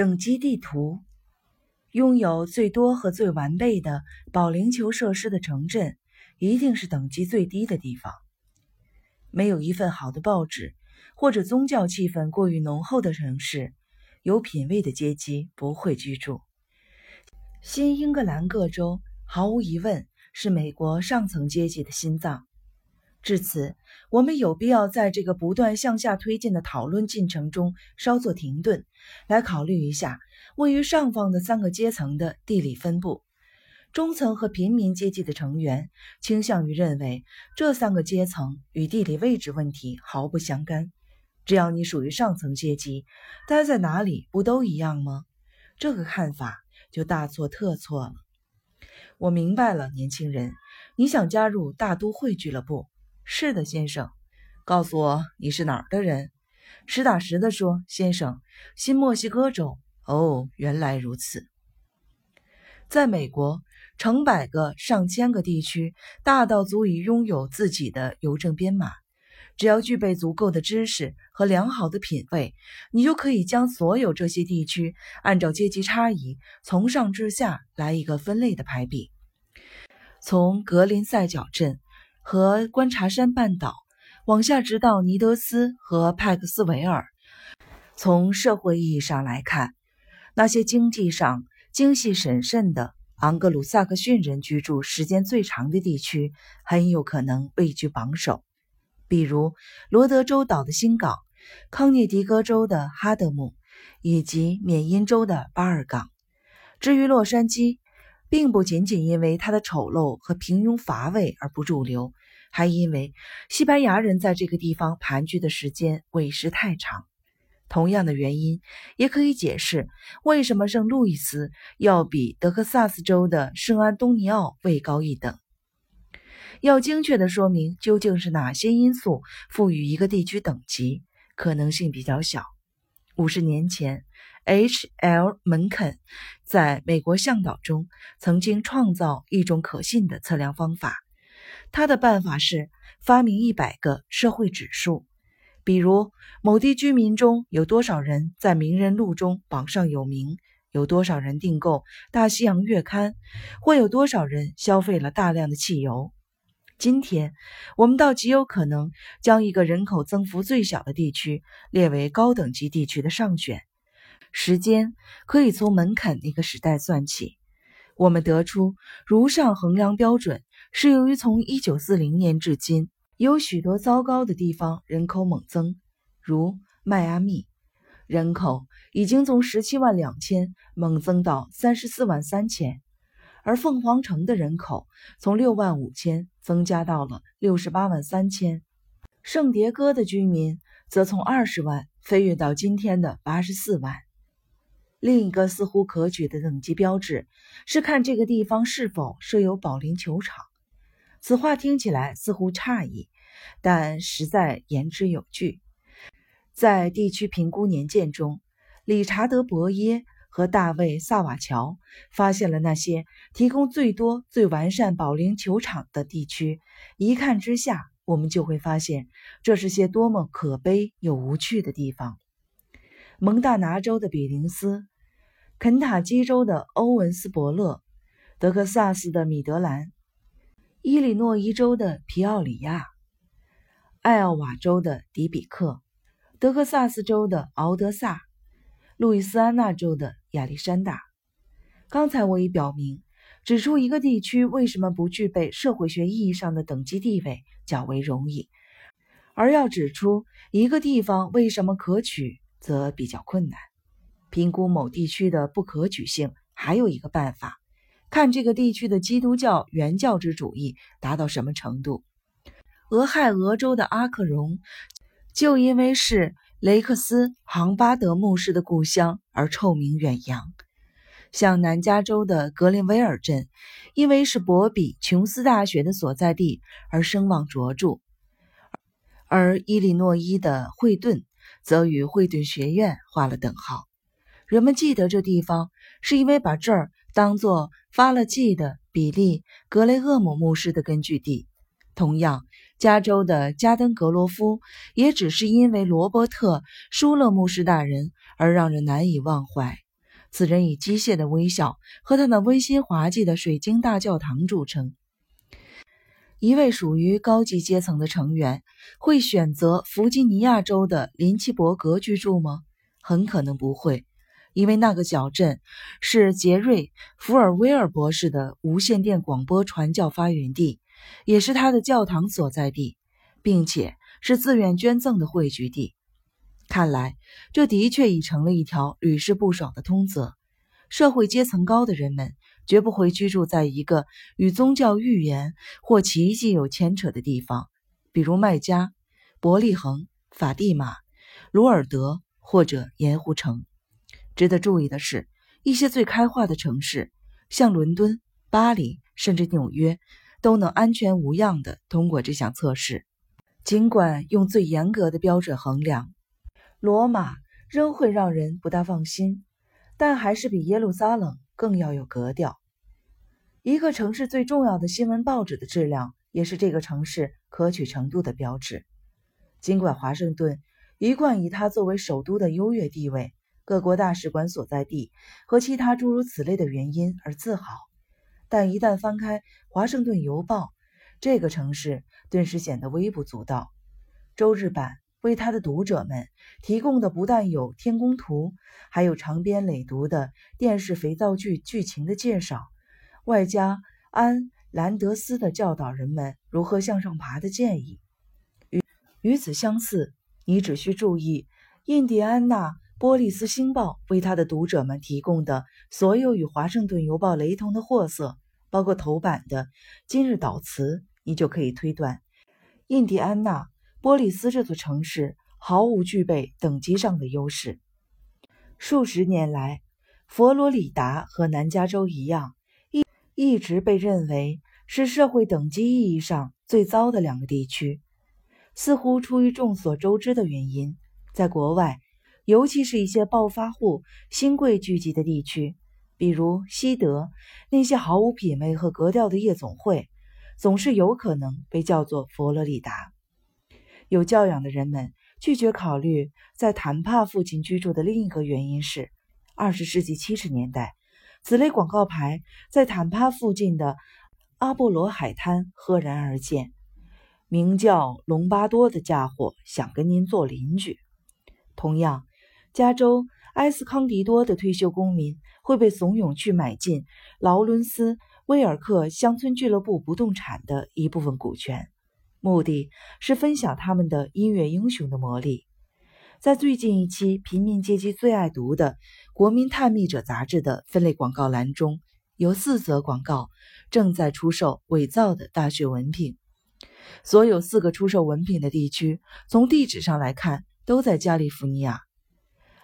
等级地图，拥有最多和最完备的保龄球设施的城镇，一定是等级最低的地方。没有一份好的报纸，或者宗教气氛过于浓厚的城市，有品位的阶级不会居住。新英格兰各州毫无疑问是美国上层阶级的心脏。至此，我们有必要在这个不断向下推进的讨论进程中稍作停顿，来考虑一下位于上方的三个阶层的地理分布。中层和平民阶级的成员倾向于认为，这三个阶层与地理位置问题毫不相干。只要你属于上层阶级，待在哪里不都一样吗？这个看法就大错特错了。我明白了，年轻人，你想加入大都会俱乐部。是的，先生。告诉我你是哪儿的人？实打实的说，先生，新墨西哥州。哦，原来如此。在美国，成百个、上千个地区，大到足以拥有自己的邮政编码。只要具备足够的知识和良好的品味，你就可以将所有这些地区按照阶级差异，从上至下来一个分类的排比。从格林赛角镇。和观察山半岛往下，直到尼德斯和派克斯维尔。从社会意义上来看，那些经济上精细审慎的昂格鲁萨克逊人居住时间最长的地区，很有可能位居榜首。比如罗德州岛的新港、康涅狄格州的哈德姆以及缅因州的巴尔港。至于洛杉矶，并不仅仅因为它的丑陋和平庸乏味而不入流。还因为西班牙人在这个地方盘踞的时间委实太长，同样的原因也可以解释为什么圣路易斯要比德克萨斯州的圣安东尼奥位高一等。要精确的说明究竟是哪些因素赋予一个地区等级，可能性比较小。五十年前，H.L. 门肯在美国向导中曾经创造一种可信的测量方法。他的办法是发明一百个社会指数，比如某地居民中有多少人在名人录中榜上有名，有多少人订购《大西洋月刊》，或有多少人消费了大量的汽油。今天，我们倒极有可能将一个人口增幅最小的地区列为高等级地区的上选。时间可以从门槛那个时代算起。我们得出如上衡量标准。是由于从一九四零年至今，有许多糟糕的地方人口猛增，如迈阿密，人口已经从十七万两千猛增到三十四万三千，而凤凰城的人口从六万五千增加到了六十八万三千，圣迭戈的居民则从二十万飞跃到今天的八十四万。另一个似乎可取的等级标志是看这个地方是否设有保龄球场。此话听起来似乎诧异，但实在言之有据。在地区评估年鉴中，理查德·伯耶和大卫·萨瓦乔发现了那些提供最多、最完善保龄球场的地区。一看之下，我们就会发现，这是些多么可悲又无趣的地方。蒙大拿州的比林斯，肯塔基州的欧文斯伯勒，德克萨斯的米德兰。伊利诺伊州的皮奥里亚，艾奥瓦州的迪比克，德克萨斯州的敖德萨，路易斯安那州的亚历山大。刚才我已表明，指出一个地区为什么不具备社会学意义上的等级地位较为容易，而要指出一个地方为什么可取，则比较困难。评估某地区的不可取性，还有一个办法。看这个地区的基督教原教旨主义达到什么程度？俄亥俄州的阿克隆，就因为是雷克斯·杭巴德牧师的故乡而臭名远扬；像南加州的格林威尔镇，因为是博比·琼斯大学的所在地而声望卓著；而伊利诺伊的惠顿，则与惠顿学院画了等号。人们记得这地方，是因为把这儿。当做发了迹的比利·格雷厄姆牧师的根据地。同样，加州的加登格罗夫也只是因为罗伯特·舒勒牧师大人而让人难以忘怀。此人以机械的微笑和他那温馨滑稽的水晶大教堂著称。一位属于高级阶层的成员会选择弗吉尼亚州的林奇伯格居住吗？很可能不会，因为那个小镇是杰瑞·福尔威尔博士的无线电广播传教发源地，也是他的教堂所在地，并且是自愿捐赠的汇聚地。看来，这的确已成了一条屡试不爽的通则：社会阶层高的人们。绝不会居住在一个与宗教预言或奇迹有牵扯的地方，比如麦加、伯利恒、法蒂玛、鲁尔德或者盐湖城。值得注意的是，一些最开化的城市，像伦敦、巴黎，甚至纽约，都能安全无恙地通过这项测试。尽管用最严格的标准衡量，罗马仍会让人不大放心，但还是比耶路撒冷更要有格调。一个城市最重要的新闻报纸的质量，也是这个城市可取程度的标志。尽管华盛顿一贯以它作为首都的优越地位、各国大使馆所在地和其他诸如此类的原因而自豪，但一旦翻开《华盛顿邮报》，这个城市顿时显得微不足道。周日版为他的读者们提供的不但有天宫图，还有长篇累牍的电视肥皂剧剧情的介绍。外加安兰德斯的教导人们如何向上爬的建议。与与此相似，你只需注意印第安纳波利斯星报为他的读者们提供的所有与华盛顿邮报雷同的货色，包括头版的今日导词，你就可以推断，印第安纳波利斯这座城市毫无具备等级上的优势。数十年来，佛罗里达和南加州一样。一一直被认为是社会等级意义上最糟的两个地区，似乎出于众所周知的原因，在国外，尤其是一些暴发户、新贵聚集的地区，比如西德，那些毫无品味和格调的夜总会，总是有可能被叫做佛罗里达。有教养的人们拒绝考虑在坦帕附近居住的另一个原因是，二十世纪七十年代。此类广告牌在坦帕附近的阿波罗海滩赫然而见，名叫隆巴多的家伙想跟您做邻居。同样，加州埃斯康迪多的退休公民会被怂恿去买进劳伦斯威尔克乡村俱乐部不动产的一部分股权，目的是分享他们的音乐英雄的魔力。在最近一期平民阶级最爱读的《国民探秘者》杂志的分类广告栏中，有四则广告正在出售伪造的大学文凭。所有四个出售文凭的地区，从地址上来看，都在加利福尼亚。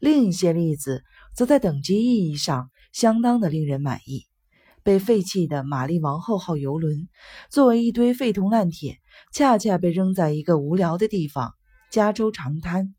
另一些例子则在等级意义上相当的令人满意。被废弃的玛丽王后号邮轮，作为一堆废铜烂铁，恰恰被扔在一个无聊的地方——加州长滩。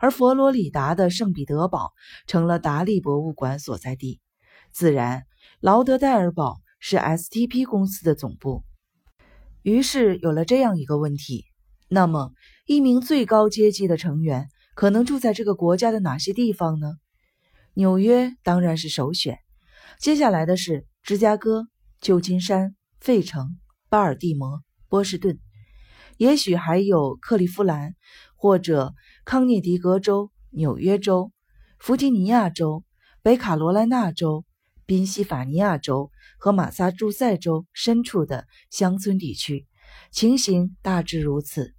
而佛罗里达的圣彼得堡成了达利博物馆所在地，自然，劳德代尔堡是 STP 公司的总部。于是有了这样一个问题：那么，一名最高阶级的成员可能住在这个国家的哪些地方呢？纽约当然是首选，接下来的是芝加哥、旧金山、费城、巴尔的摩、波士顿，也许还有克利夫兰或者。康涅狄格州、纽约州、弗吉尼亚州、北卡罗来纳州、宾夕法尼亚州和马萨诸塞州深处的乡村地区，情形大致如此。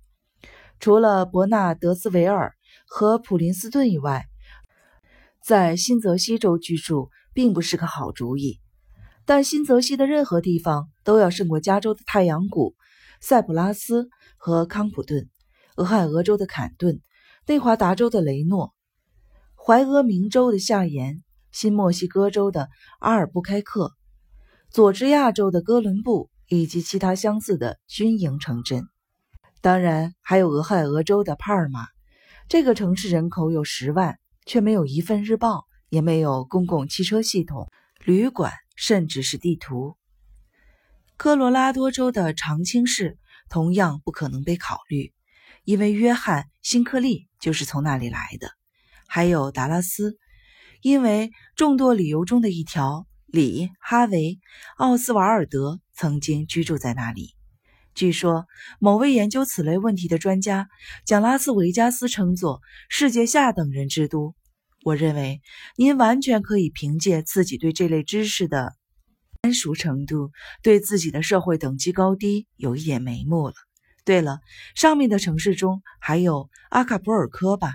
除了伯纳德斯维尔和普林斯顿以外，在新泽西州居住并不是个好主意。但新泽西的任何地方都要胜过加州的太阳谷、塞普拉斯和康普顿，俄亥俄州的坎顿。内华达州的雷诺、怀俄明州的夏延、新墨西哥州的阿尔布开克、佐治亚州的哥伦布以及其他相似的军营城镇，当然还有俄亥俄州的帕尔马。这个城市人口有十万，却没有一份日报，也没有公共汽车系统、旅馆，甚至是地图。科罗拉多州的长青市同样不可能被考虑。因为约翰·辛克利就是从那里来的，还有达拉斯，因为众多理由中的一条，李·哈维·奥斯瓦尔德曾经居住在那里。据说，某位研究此类问题的专家将拉斯维加斯称作“世界下等人之都”。我认为，您完全可以凭借自己对这类知识的谙熟程度，对自己的社会等级高低有一点眉目了。对了，上面的城市中还有阿卡波尔科吧？